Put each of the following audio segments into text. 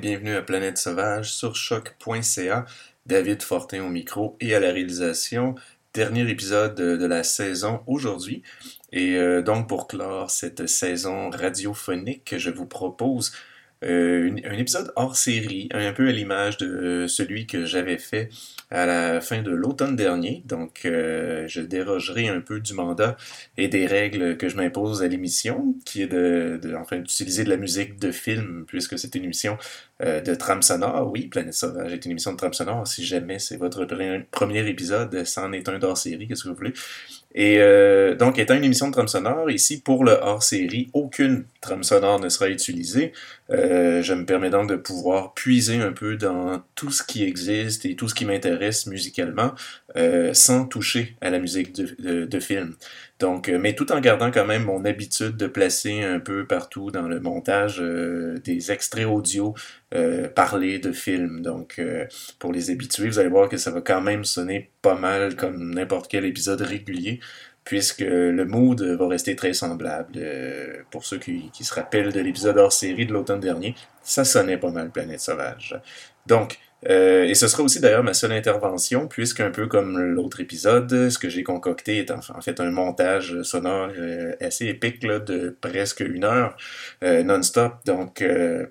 bienvenue à Planète Sauvage sur choc.ca. David Fortin au micro et à la réalisation. Dernier épisode de, la saison aujourd'hui. Et euh, donc pour clore cette saison radiophonique, je vous propose euh, un épisode hors série, un peu à l'image de euh, celui que j'avais fait à la fin de l'automne dernier. Donc euh, je dérogerai un peu du mandat et des règles que je m'impose à l'émission, qui est de, enfin d'utiliser de la musique de film, puisque c'est une émission euh, de trame sonore. Oui, Planète Sauvage est une émission de trame sonore. Si jamais c'est votre pre- premier épisode, ça en est un d'hors-série, qu'est-ce que vous voulez? Et euh, donc, étant une émission de trame sonore, ici, pour le hors-série, aucune trame sonore ne sera utilisée. Euh, je me permets donc de pouvoir puiser un peu dans tout ce qui existe et tout ce qui m'intéresse musicalement, euh, sans toucher à la musique de, de, film. Donc, mais tout en gardant quand même mon habitude de placer un peu partout dans le montage des extraits audio euh, parlés de films. Donc, euh, pour les habitués, vous allez voir que ça va quand même sonner pas mal comme n'importe quel épisode régulier, puisque le mood va rester très semblable. Euh, pour ceux qui, qui se rappellent de l'épisode hors série de l'automne dernier, ça sonnait pas mal Planète Sauvage. Donc, euh, et ce sera aussi d'ailleurs ma seule intervention, puisqu'un peu comme l'autre épisode, ce que j'ai concocté est en, en fait un montage sonore euh, assez épique là, de presque une heure euh, non-stop. Donc, euh,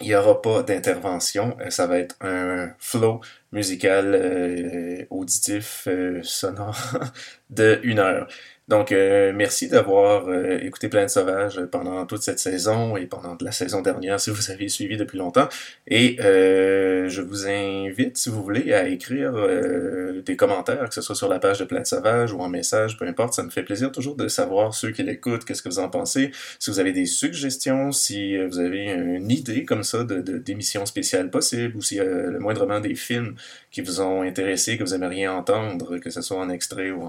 il n'y aura pas d'intervention. Euh, Ça va être un flow musical euh, auditif euh, sonore de une heure. Donc, euh, merci d'avoir euh, écouté Planète Sauvage pendant toute cette saison et pendant la saison dernière si vous avez suivi depuis longtemps. Et euh, je vous invite, si vous voulez, à écrire euh, des commentaires, que ce soit sur la page de Planète Sauvage ou en message, peu importe. Ça me fait plaisir toujours de savoir ceux qui l'écoutent, qu'est-ce que vous en pensez. Si vous avez des suggestions, si euh, vous avez une idée comme ça de, d'émissions spéciales possibles, ou si euh, le moindrement des films qui vous ont intéressé, que vous aimeriez entendre, que ce soit en extrait ou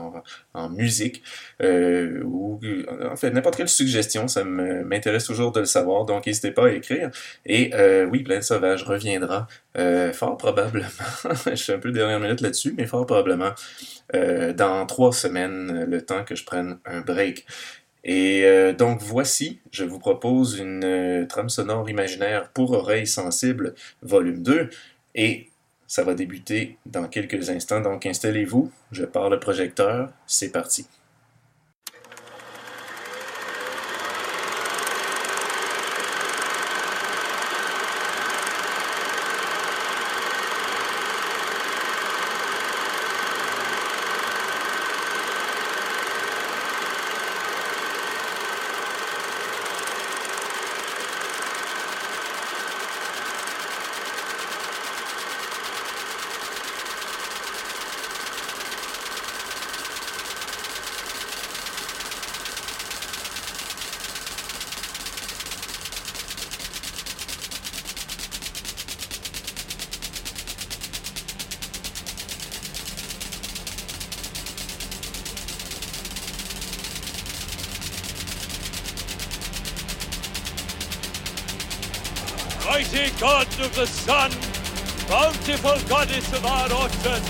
en, musique, euh, ou en fait n'importe quelle suggestion, ça m'intéresse toujours de le savoir, donc n'hésitez pas à écrire. Et euh, oui, Planète Sauvage reviendra euh, fort probablement, je suis un peu dernière minute là-dessus, mais fort probablement euh, dans trois semaines, le temps que je prenne un break. Et euh, donc voici, je vous propose une euh, trame sonore imaginaire pour oreilles sensibles, volume 2, et ça va débuter dans quelques instants, donc installez-vous, je pars le projecteur, c'est parti. Mighty God of the sun, bountiful goddess of our orchards,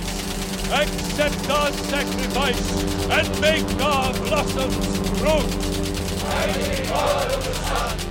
accept our sacrifice and make our blossoms fruit. Mighty God of the sun.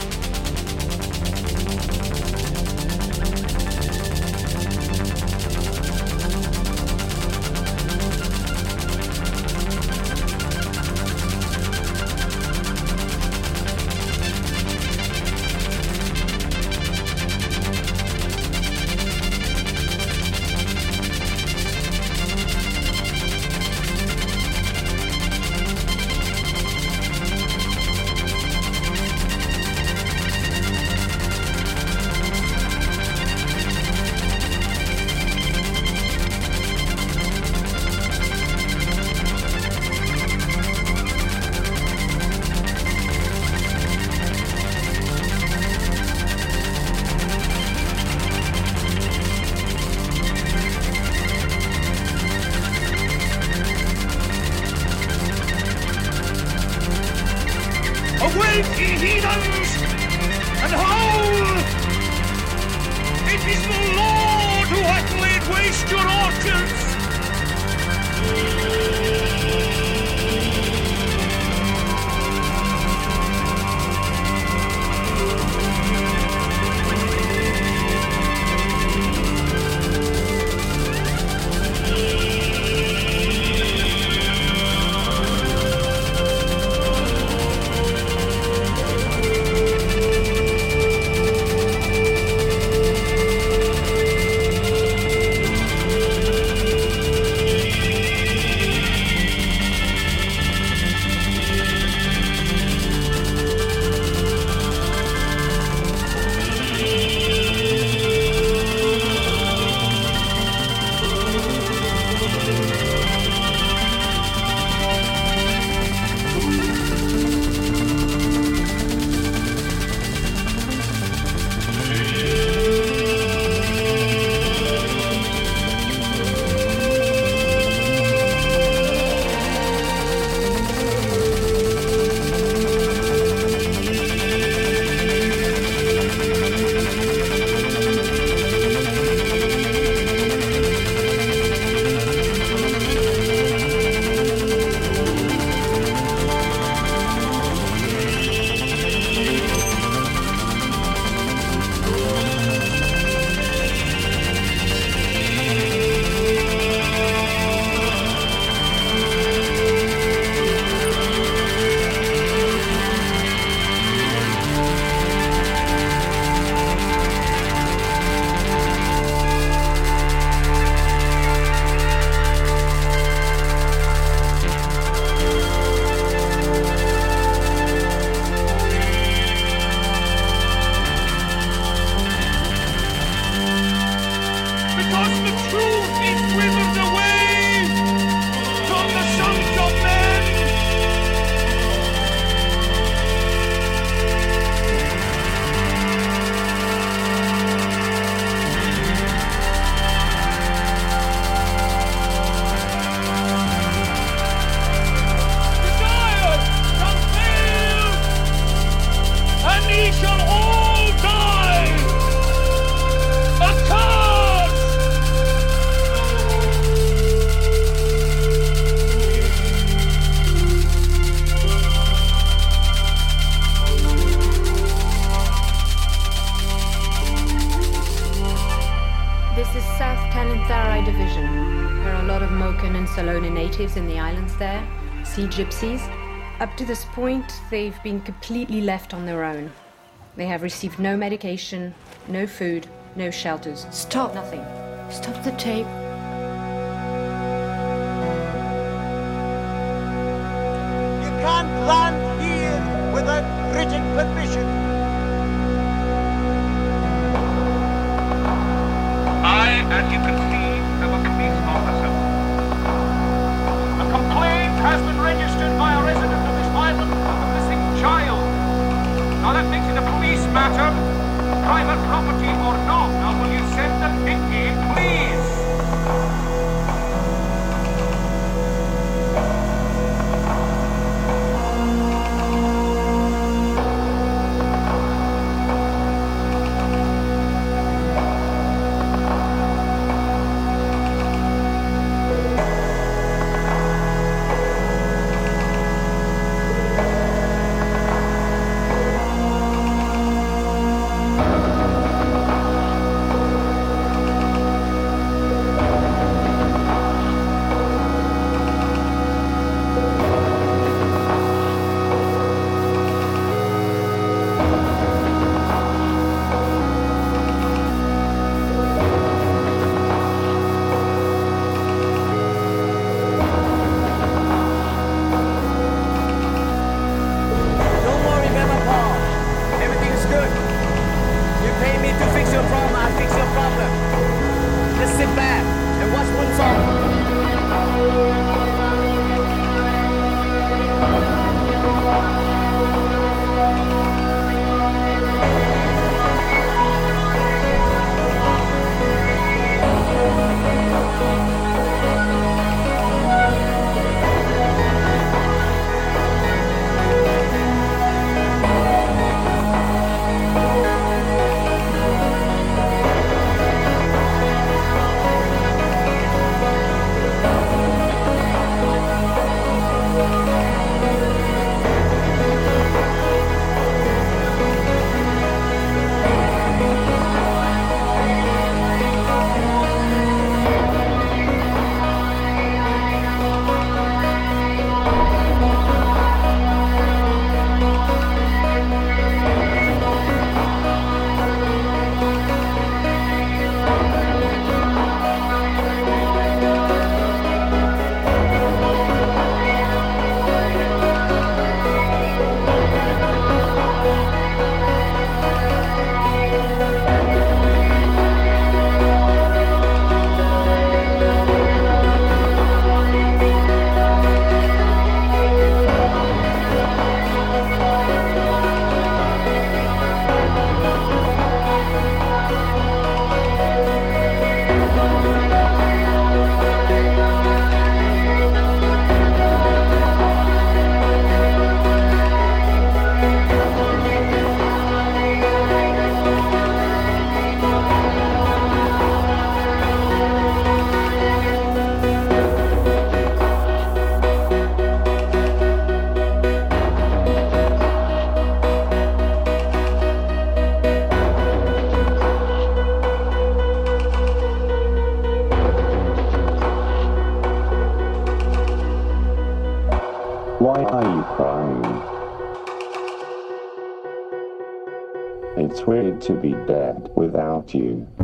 Sea gypsies. Up to this point, they've been completely left on their own. They have received no medication, no food, no shelters. Stop. Nothing. Stop the tape. You can't land you.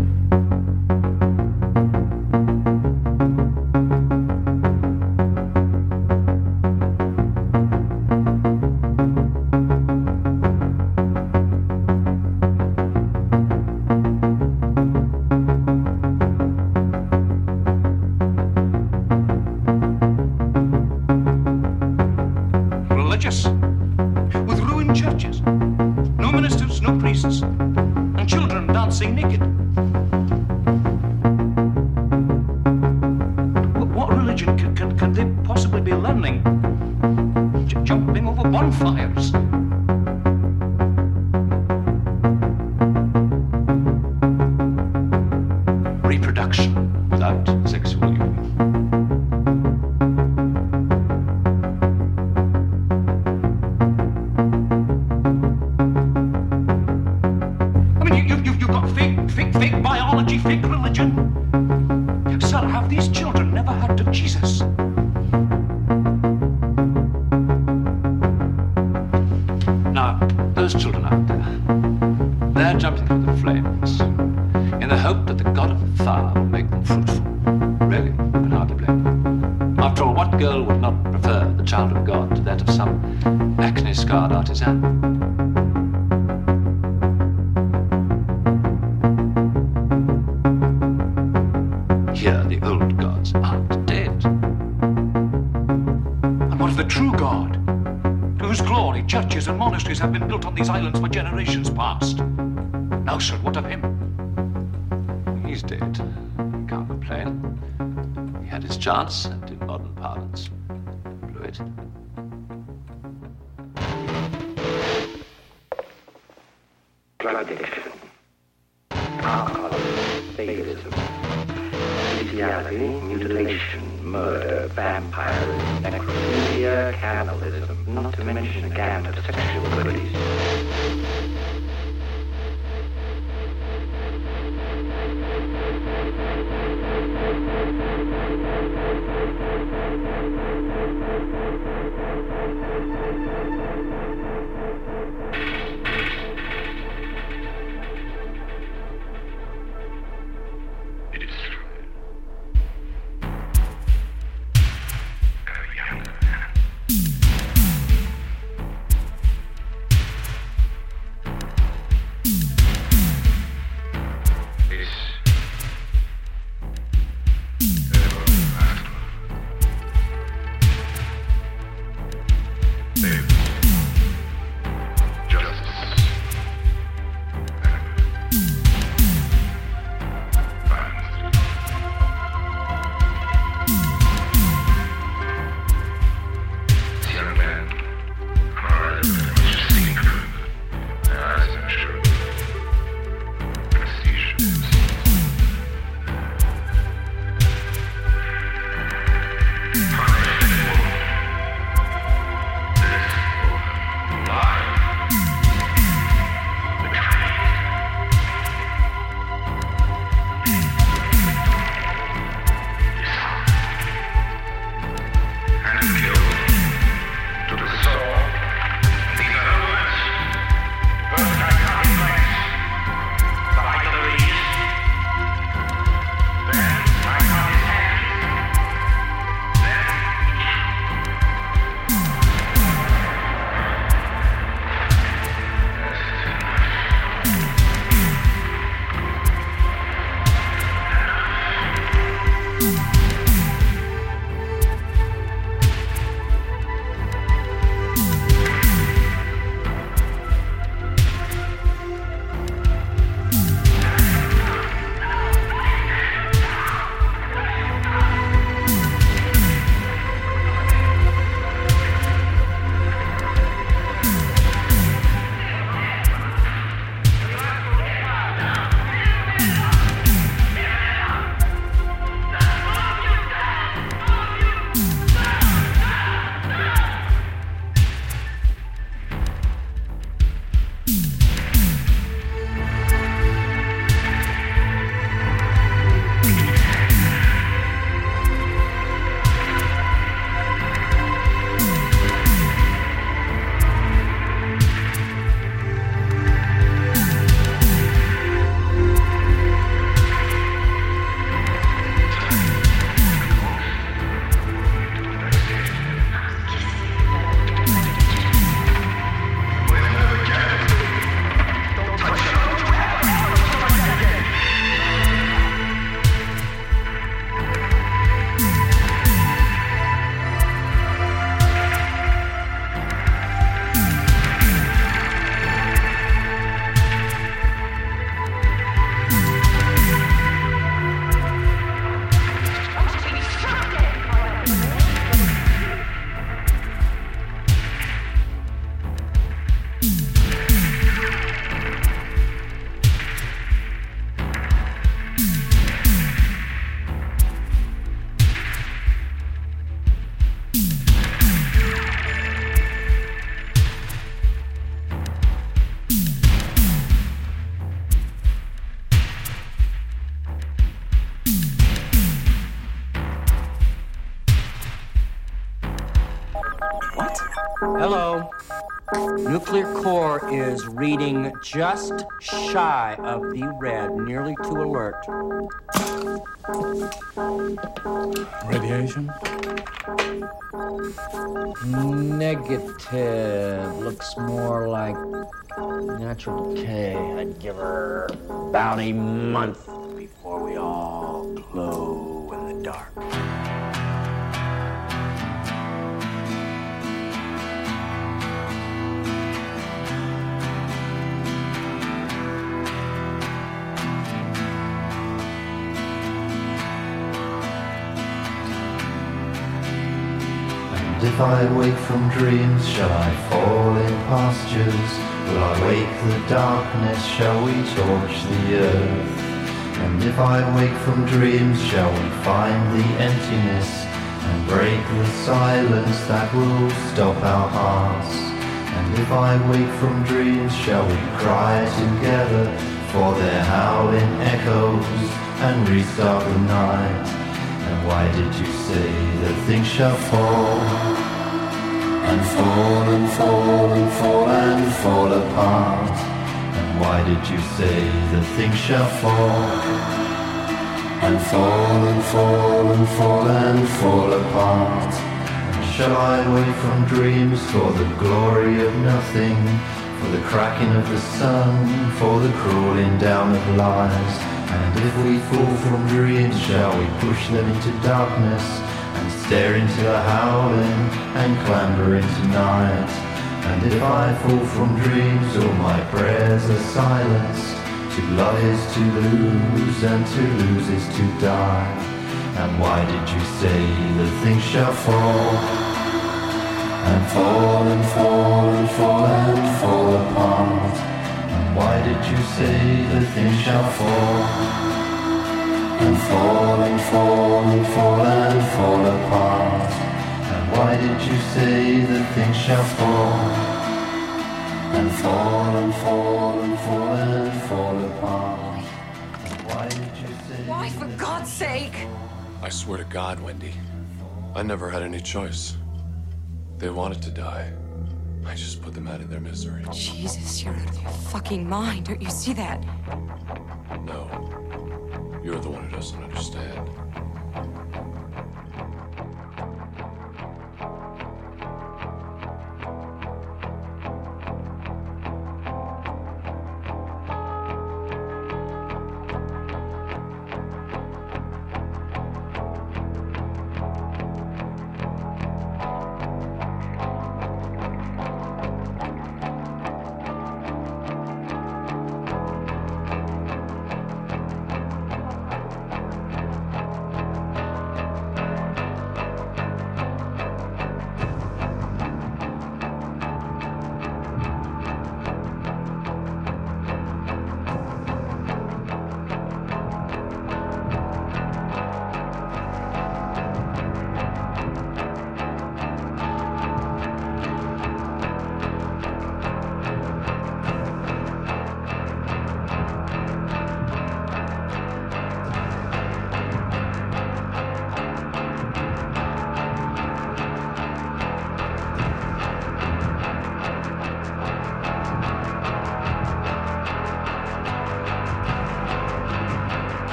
here the old gods aren't dead. And what of the true God, to whose glory churches and monasteries have been built on these islands for generations past? Now, sir, what of him? He's dead. He can't complain. He had his chance, and in modern power. Reading just shy of the red, nearly to alert. Radiation? Negative. Looks more like natural decay. I'd give her about a month before we all glow in the dark. If I wake from dreams, shall I fall in pastures? Will I wake the darkness? Shall we torch the earth? And if I wake from dreams, shall we find the emptiness and break the silence that will stop our hearts? And if I wake from dreams, shall we cry together for their howling echoes and restart the night? And why did you say that things shall fall? And fall and fall and fall and fall apart. And why did you say that things shall fall? And fall and fall and fall and fall apart. And shall I wait from dreams for the glory of nothing? For the cracking of the sun, for the crawling down of lies. And if we fall from dreams, shall we push them into darkness stare into the howling and clamber into night? And if I fall from dreams, all my prayers are silenced. To love is to lose, and to lose is to die. And why did you say that things shall fall? And fall and fall and fall and fall apart. And why did you say that things shall fall? And fall and fall and fall and fall apart. And why did you say that things shall fall? And fall and fall and fall and fall apart. And why did you say? Why, for God's sake? I swear to God, Wendy, I never had any choice. They wanted to die. I just put them out of their misery. Jesus, you're out of your fucking mind. Don't you see that? No. You're the one who doesn't understand.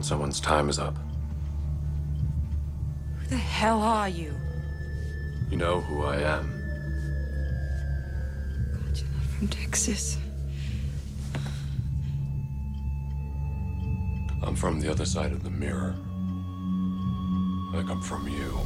When someone's time is up. Who the hell are you? You know who I am. From Texas. I'm from the other side of the mirror. I come from you.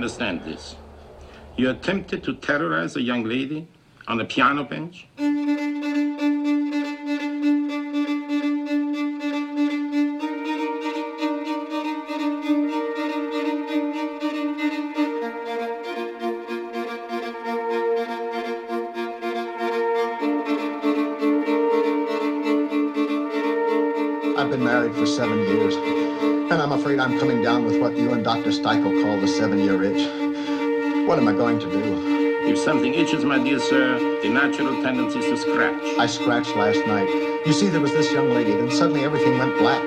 Understand this. You attempted to terrorize a young lady on a piano bench? Mm-hmm. You and Dr. Steichel call the seven-year itch. What am I going to do? If something itches, my dear sir, the natural tendency is to scratch. I scratched last night. You see, there was this young lady, then suddenly everything went black.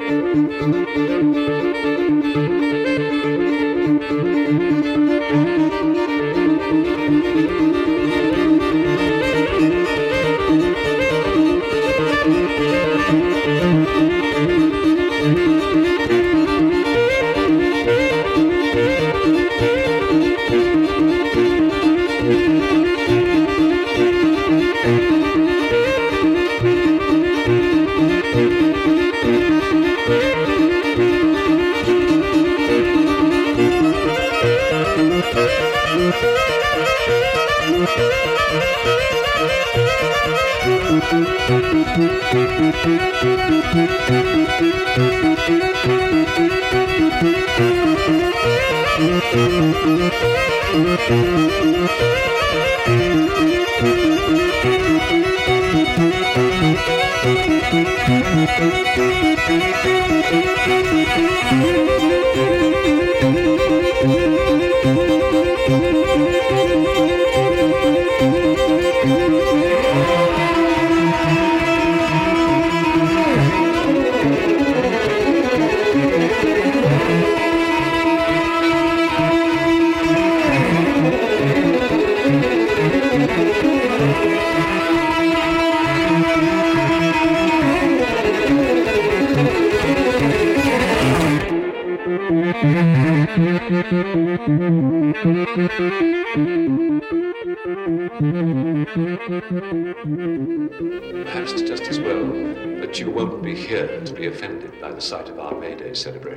Perhaps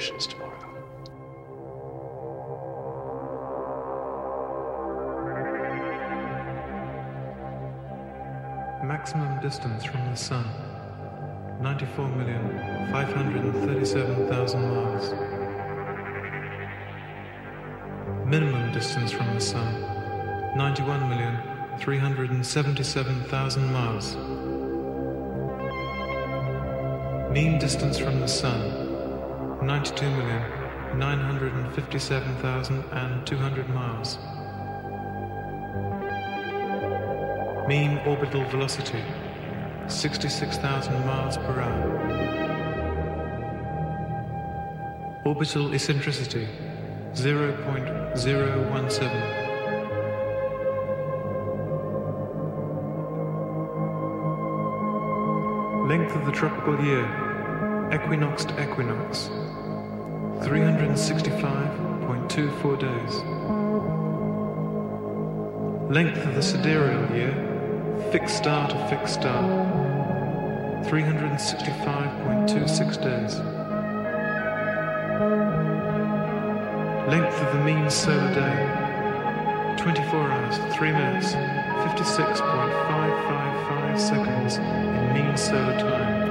Tomorrow. Maximum distance from the Sun 94,537,000 miles. Minimum distance from the Sun 91,377,000 miles. Mean distance from the Sun 92,957,200 miles. Mean orbital velocity 66,000 miles per hour. Orbital eccentricity 0.017. Length of the tropical year, equinox to equinox, 365.24 days. Length of the sidereal year, fixed star to fixed star, 365.26 days. Length of the mean solar day, 24 hours, 3 minutes, 56.555 seconds in mean solar time.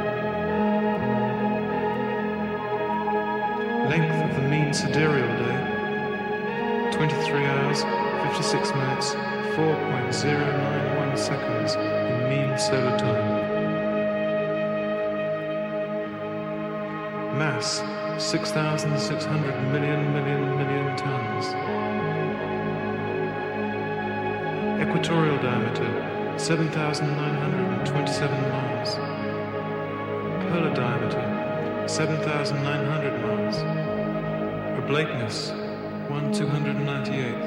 Length of the mean sidereal day, 23 hours, 56 minutes, 4.091 seconds in mean solar time. Mass, 6,600 million million million tons. Equatorial diameter, 7,927 miles. Polar diameter, 7,900 miles. Oblateness, 1 298th.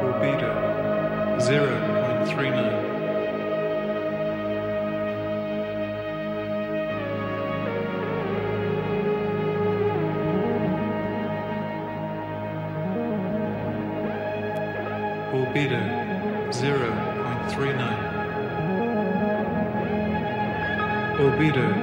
Albedo, 0.39. Albedo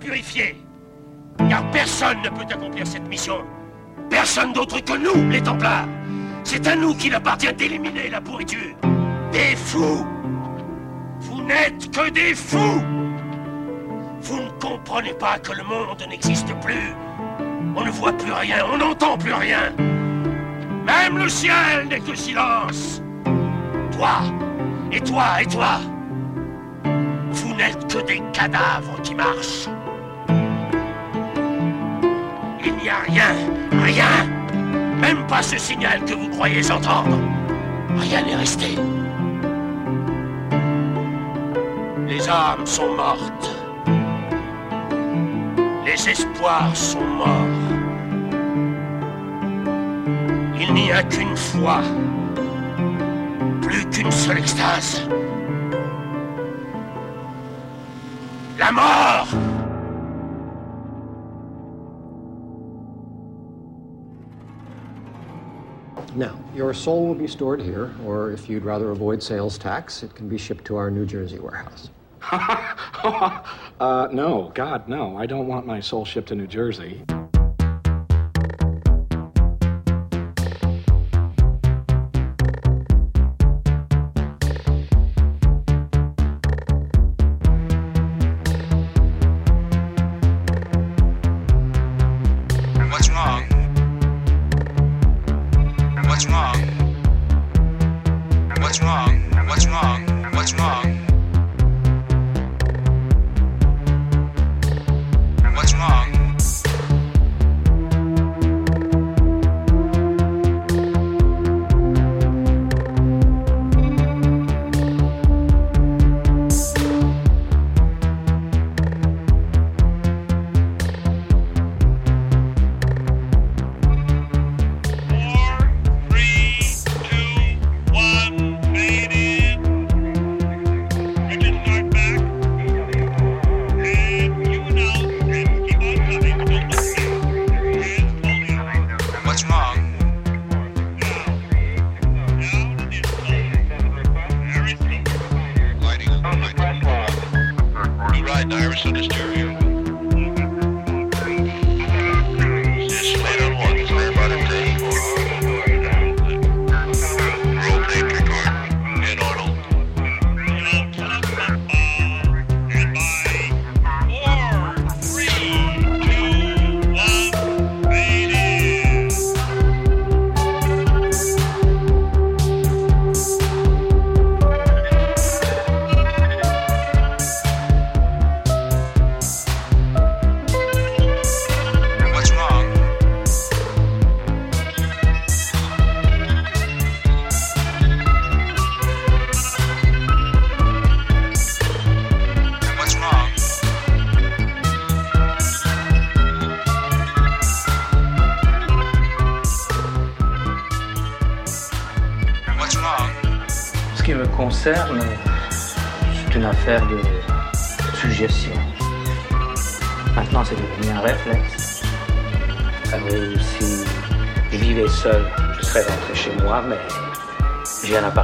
purifier. Car personne ne peut accomplir cette mission. Personne d'autre que nous, les Templars. C'est à nous qu'il appartient d'éliminer la pourriture. Des fous. Vous n'êtes que des fous. Vous ne comprenez pas que le monde n'existe plus. On ne voit plus rien, on n'entend plus rien. Même le ciel n'est que silence. Toi, et toi, et toi, vous n'êtes que des cadavres qui marchent. N'y a rien, rien, même pas ce signal que vous croyez entendre. Rien n'est resté. Les âmes sont mortes. Les espoirs sont morts. Il n'y a qu'une foi, plus qu'une seule extase. La mort Now, your soul will be stored here, or if you'd rather avoid sales tax, it can be shipped to our New Jersey warehouse. uh, no, God, no. I don't want my soul shipped to New Jersey.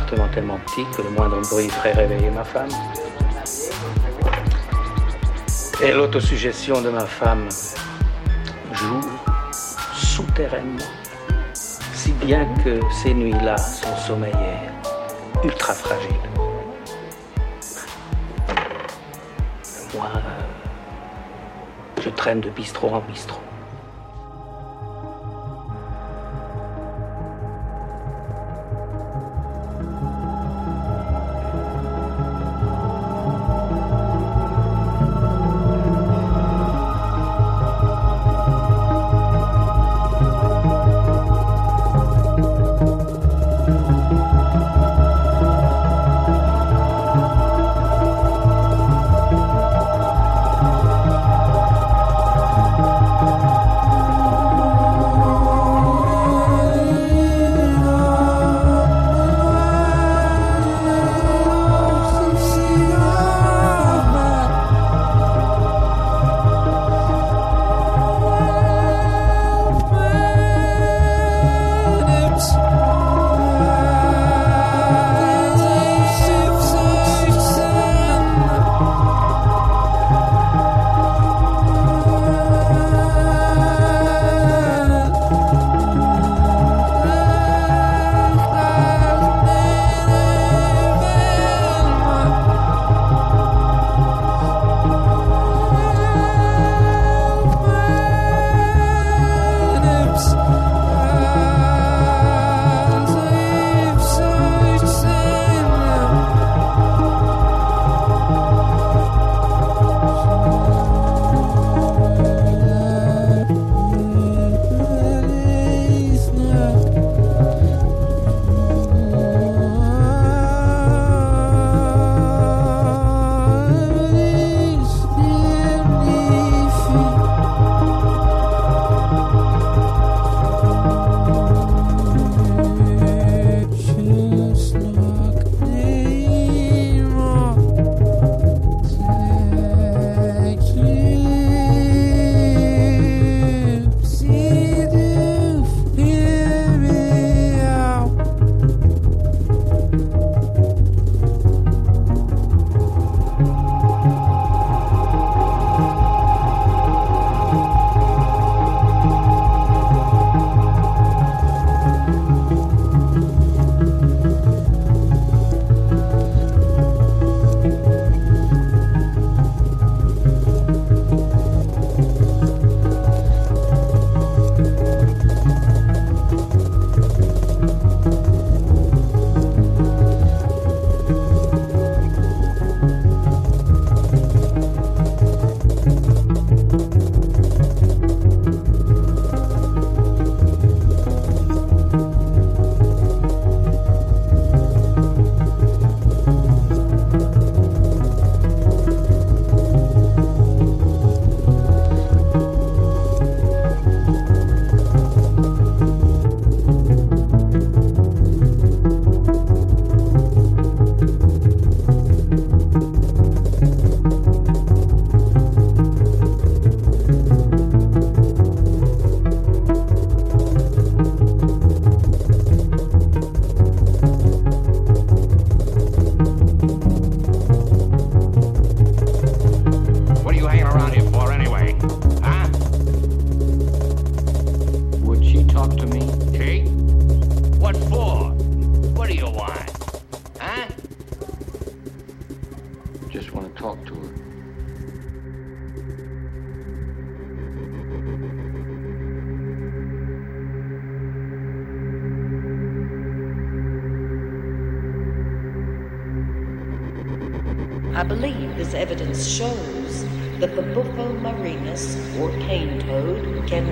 Tellement petit que le moindre bruit ferait réveiller ma femme. Et l'autosuggestion de ma femme joue souterrainement, si bien que ces nuits-là, son sommeil est ultra fragile. Moi, euh, je traîne de bistrot en bistrot.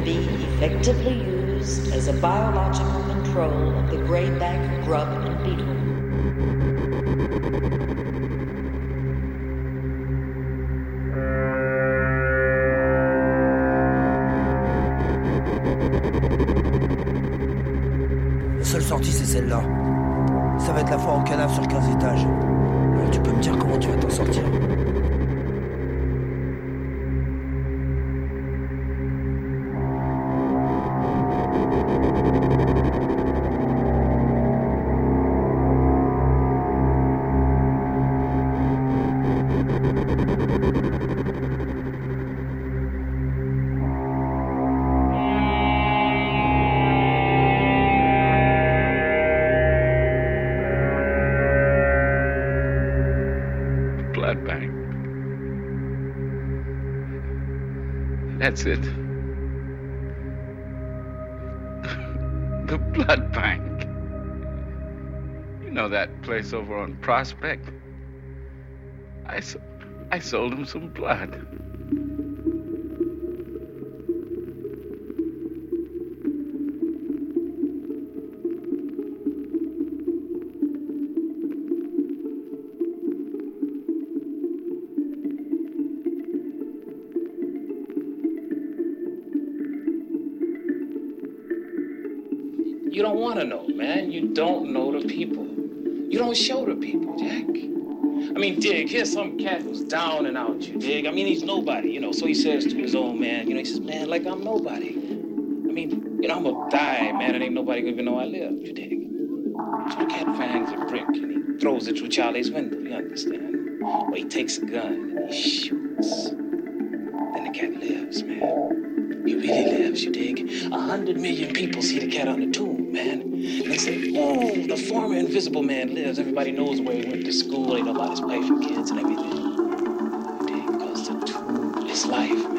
Be effectively used as a biological control of the grayback grub and beetle. La seule sortie, c'est celle-là. Ça va être la foire au cadavre sur 15 étages. That's it. the blood bank. You know that place over on Prospect? I I sold him some blood. Dig, here's some cat who's down and out, you dig? I mean, he's nobody, you know. So he says to his old man, you know, he says, man, like I'm nobody. I mean, you know, I'm gonna die, man, and ain't nobody gonna even know I live, you dig? So the cat finds a brick and he throws it through Charlie's window, you understand? Or he takes a gun and he shoots. Then the cat lives, man. He really lives, you dig? A hundred million people see the cat on the tomb, man. And they say, oh, the former invisible man lives. Everybody knows where he went to school. Ain't nobody's pay for kids and everything. You dig? Because the tomb is life,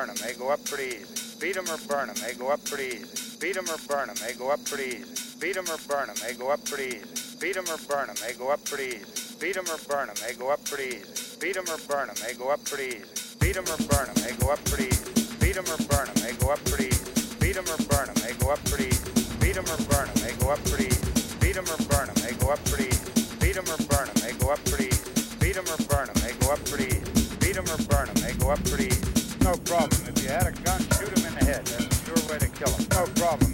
burn 'em, they go up pretty easy. Beat 'em or burn 'em, they go up pretty easy. Beat 'em or burn 'em, they go up pretty easy. Beat 'em or burn 'em, they go up pretty easy. Beat 'em or burn 'em, they go up pretty easy. Beat 'em or burn 'em, they go up pretty easy. Beat 'em or burn 'em, they go up pretty easy. Beat 'em or burn 'em, they go up pretty easy. Beat 'em or burn 'em, they go up pretty easy. Beat 'em or burn 'em, they go up pretty easy. Beat 'em or burn 'em, they go up pretty easy. Beat 'em or burn 'em, they go up pretty easy. Beat 'em or burn 'em, they go up pretty easy. Beat 'em or burn 'em, they go up pretty easy. Beat 'em or burn 'em, they go up pretty easy. No problem. If you had a gun, shoot him in the head. That's a sure way to kill him. No problem.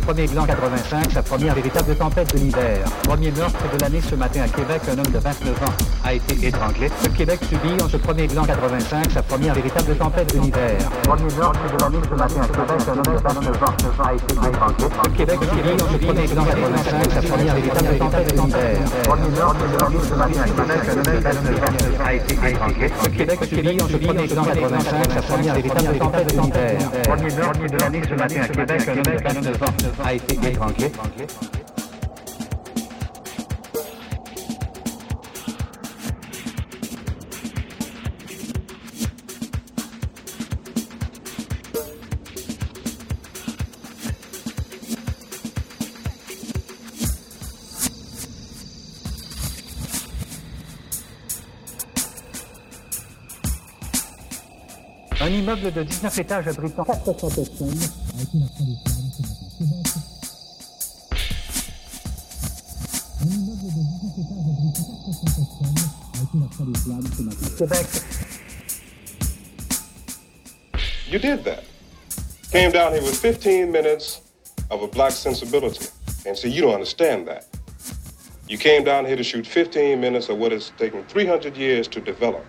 1er blanc 85 sa première véritable tempête de l'hiver. Premier meurtre de l'année ce matin à Québec, un homme de 29 ans a été étranglé. Le Québec subit en ce 1er blanc 85 sa première véritable tempête de l'hiver. Premier meurtre de l'année ce matin à Québec, un homme de 29 ans a été étranglé. Le Québec subit en ce 1er blanc 85 sa première véritable tempête de l'hiver. Québec, un homme de 29 ans a été étranglé. Le Québec subit en ce 1er blanc 85 sa première véritable tempête de l'hiver. Premier meurtre de l'année ce matin à Québec, un homme de 29 ans a été étranglé. Immeuble de 19 étages abritant 400 personnes. Québec. Un immeuble de 19 étages abritant 400 personnes a été la proie des flammes ce matin. Québec. You did that. Came down here with 15 minutes of a black sensibility. And so you don't understand that. You came down here to shoot 15 minutes of what has taken 300 years to develop.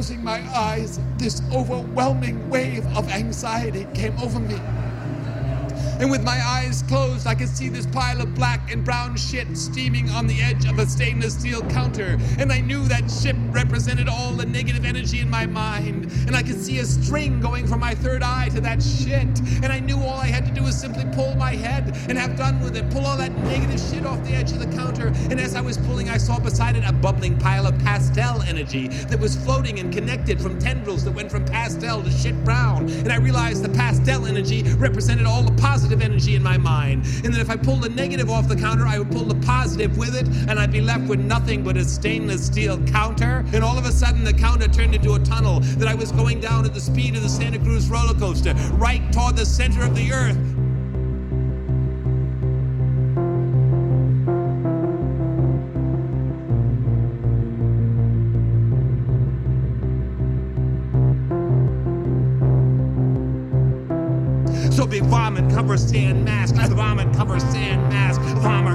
Closing my eyes, this overwhelming wave of anxiety came over me. And with my eyes closed, I could see this pile of black and brown shit steaming on the edge of a stainless steel counter. And I knew that shit represented all the negative energy in my mind. And I could see a string going from my third eye to that shit. And I knew all I had to do was simply pull my head and have done with it. Pull all that negative shit off the edge of the counter. And as I was pulling, I saw beside it a bubbling pile of pastel energy that was floating and connected from tendrils that went from pastel to shit brown. And I realized the pastel energy represented all the positive energy in my mind. And that if I pulled the negative off the counter, I would pull the positive with it, and I'd be left with nothing but a stainless steel counter. And all of a sudden, the counter turned into a tunnel that I was going down at the speed of the Santa Cruz roller coaster, right toward the center of the earth. Cover sand mask, vomit cover sand mask, vomit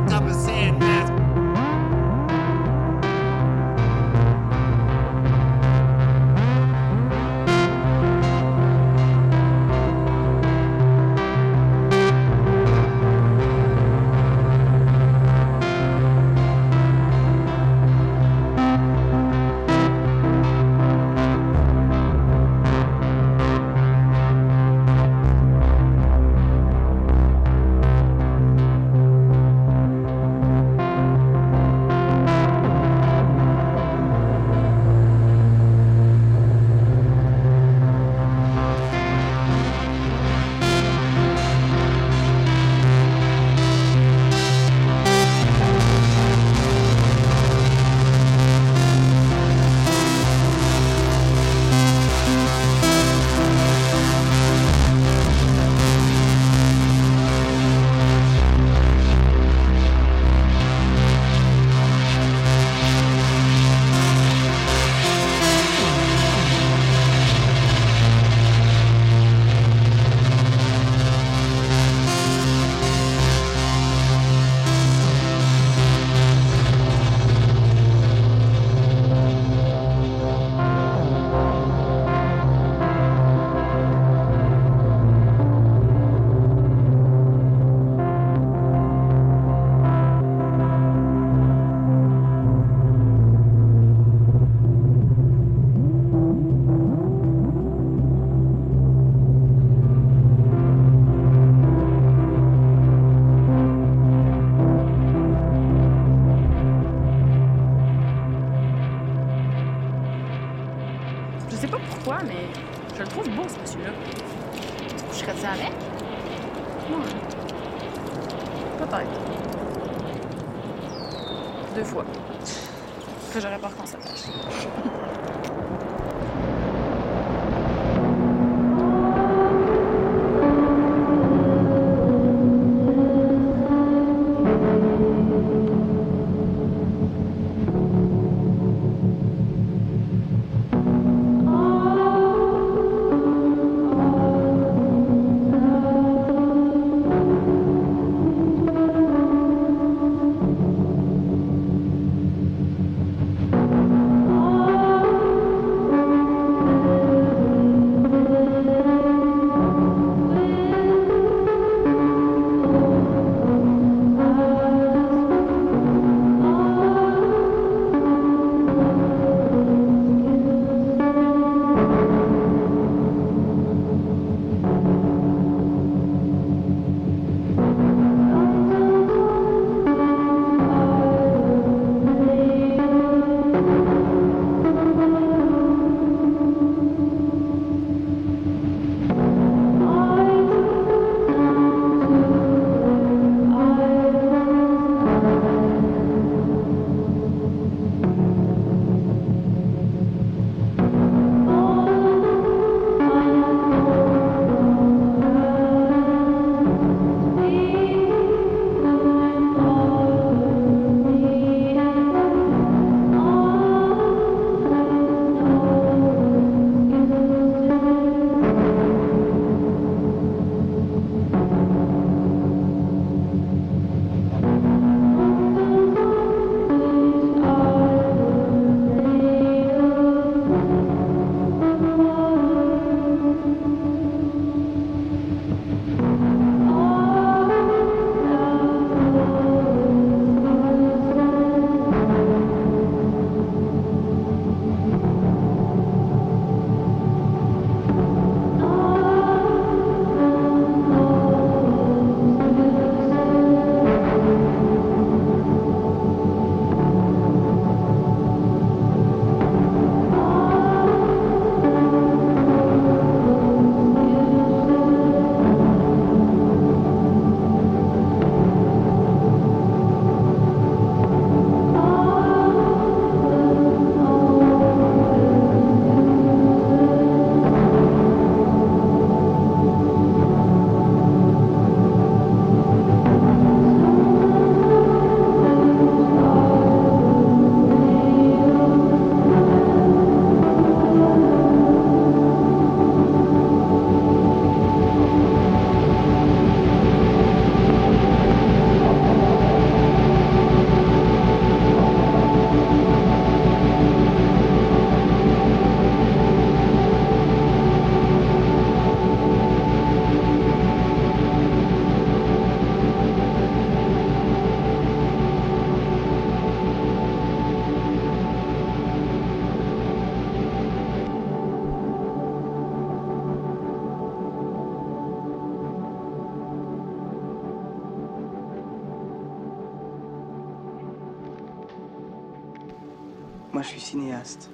je suis cinéaste.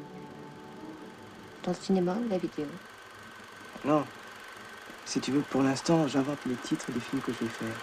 Dans le cinéma ou la vidéo? Non. Si tu veux, pour l'instant, j'invente les titres des films que je vais faire.